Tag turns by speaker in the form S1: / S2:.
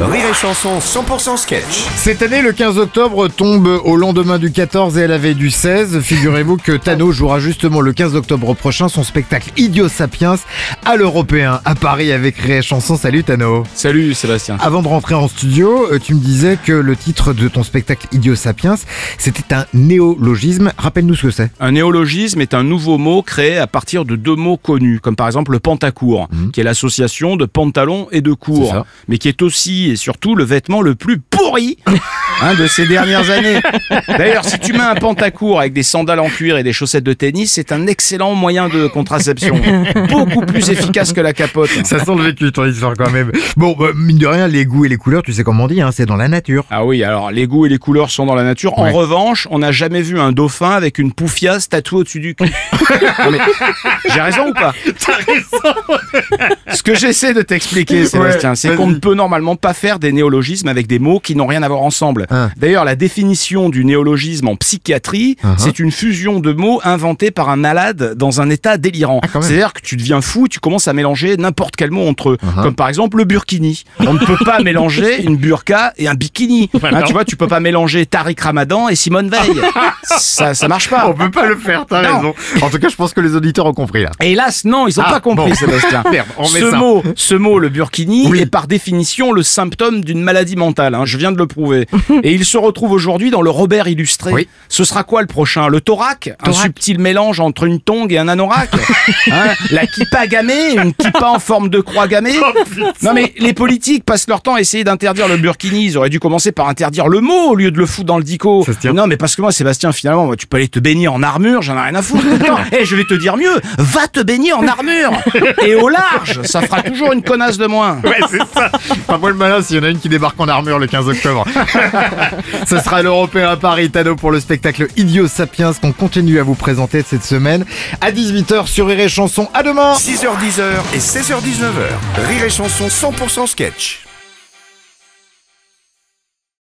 S1: Rire et Chanson 100% sketch.
S2: Cette année, le 15 octobre tombe au lendemain du 14 et à la veille du 16. Figurez-vous que Tano jouera justement le 15 octobre prochain son spectacle Idiot Sapiens à l'Européen à Paris avec Rire et Chanson. Salut Tano.
S3: Salut Sébastien.
S2: Avant de rentrer en studio, euh, tu me disais que le titre de ton spectacle Idiot Sapiens, c'était un néologisme. Rappelle-nous ce que c'est.
S3: Un néologisme est un nouveau mot créé à partir de deux mots connus, comme par exemple le pantacourt, qui est l'association de pantalon et de
S2: ça.
S3: mais qui est aussi et surtout le vêtement le plus pourri hein, de ces dernières années. D'ailleurs, si tu mets un pantacourt avec des sandales en cuir et des chaussettes de tennis, c'est un excellent moyen de contraception, beaucoup plus efficace que la capote.
S2: Ça sent le vécu ton histoire quand même. Bon, bah, mine de rien, les goûts et les couleurs, tu sais comment on dit, hein, c'est dans la nature.
S3: Ah oui, alors les goûts et les couleurs sont dans la nature. En
S2: Ouais.
S3: revanche, on n'a jamais vu un dauphin avec une poufiasse tatouée au-dessus du cul. J'ai raison ou pas? Ce que j'essaie de t'expliquer, Sébastien,
S2: Ouais,
S3: c'est qu'on ne peut normalement pas faire des néologismes avec des mots qui n'ont rien à voir ensemble.
S2: Ah.
S3: D'ailleurs, la définition du néologisme en psychiatrie,
S2: Uh-huh.
S3: c'est une fusion de mots inventés par un malade dans un état délirant.
S2: Ah.
S3: C'est-à-dire que tu deviens fou, tu commences à mélanger n'importe quel mot entre eux. Comme par exemple le burkini. On ne peut pas mélanger une burqa et un bikini. Hein, tu vois, tu peux pas mélanger Tariq Ramadan et Simone Veil. ça, ça marche pas.
S2: On peut pas le faire, t'as raison. En tout cas, je pense que les auditeurs ont compris là.
S3: Hélas, non, ils ont
S2: Ah,
S3: pas compris,
S2: bon.
S3: Sébastien.
S2: Merde, on met
S3: ce
S2: ça.
S3: mot, ce mot, le burkini,
S2: Oui.
S3: est par définition le symptôme d'une maladie mentale. hein, je viens de le prouver. Et il se retrouve aujourd'hui dans le Robert illustré.
S2: Oui.
S3: Ce sera quoi le prochain? Le thorac, Un subtil mélange entre une tongue et un anorak? Hein? La kippa gammée Une kippa en forme de croix gammée?
S2: Oh,
S3: Non mais les politiques passent leur temps à essayer d'interdire le burkini. Ils auraient dû commencer par interdire le mot au lieu de le foutre dans le dico. Non mais parce que moi Sébastien finalement moi, tu peux aller te baigner en armure, j'en ai rien à foutre. Et je vais te dire mieux, va te baigner en armure et au large, ça fera toujours une connasse de moins.
S2: Ouais, c'est ça. Pas moi le malin s'il y en a une qui débarque en armure le 15 octobre. Ce sera l'Européen à Paris, Tano, pour le spectacle Idiot Sapiens qu'on continue à vous présenter cette semaine à 18h sur Rire et Chanson. À demain
S1: 6h10 et 16h19h. Rire et Chanson 100% sketch.